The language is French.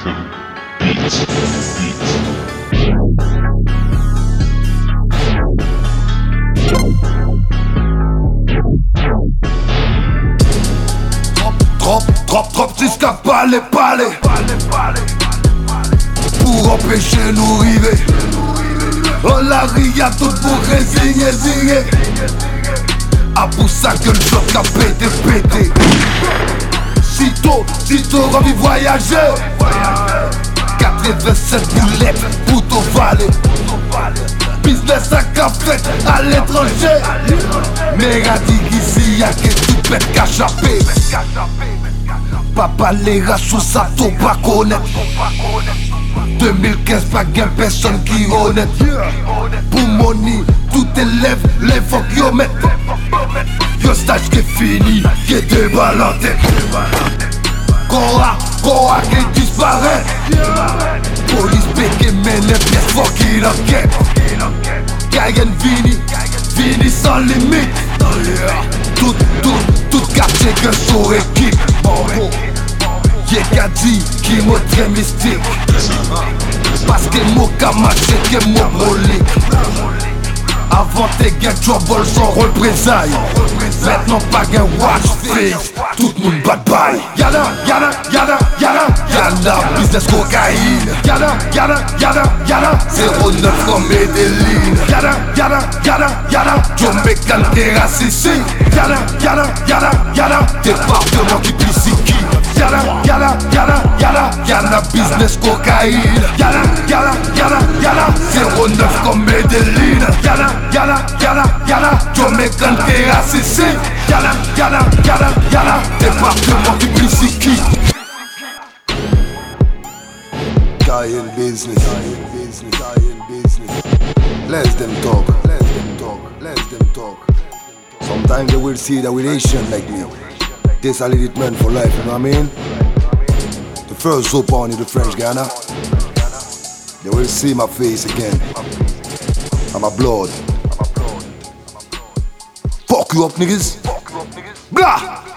Trop, trop, trop jusqu'à palais, Pour empêcher nous river. On la ria tout pour résigner, zigner. A pour ça que le choc a pété Sitôt, envie voyager. 87 boulettes, pour ton valet Business à café à l'étranger. Mais dit ici y'a que tout pète cachapé Papa les rats sous sa tout pas connaître. 2015 pas gain personne qui honnête. Pour money tout élève les fuck yo met Yo stage qui fini qui déballe en Koa, Koa qui disparaît. Police pété mène pièce fucking enquête Cayenne Vini, Vini sans limite. Tout, tout, tout quartier que son équipe. Y'a dit qui m'a très mystique. Parce que mon camaché que mon brolique avant t'es gain trouble sans représailles. Maintenant pas gain watch face Tout le monde bad bye Yana, business cocaïne Yana, yana, yana, yana 09 comme Medellin Yana, yana, yana, yana Jamaican terrasse ici Yana, yana, yana, yana Département qui psychique Yana, yana, yana, yana Yana, business cocaïne. Yana, yana, yana, yana 09 comme Medellin Yana, yana, yana, yana Jamaican terrasse ici Yana, yana, yana, yana Département qui psychique Cayenne business. Cayenne business. Cayenne business. Let them talk. Let them talk. Let them talk. Sometimes they will see that we Asian like me. This a little man for life, you know what I mean? The first soap on in the French Ghana. They will see my face again. I'm a blood. Fuck you up, niggas. Blah!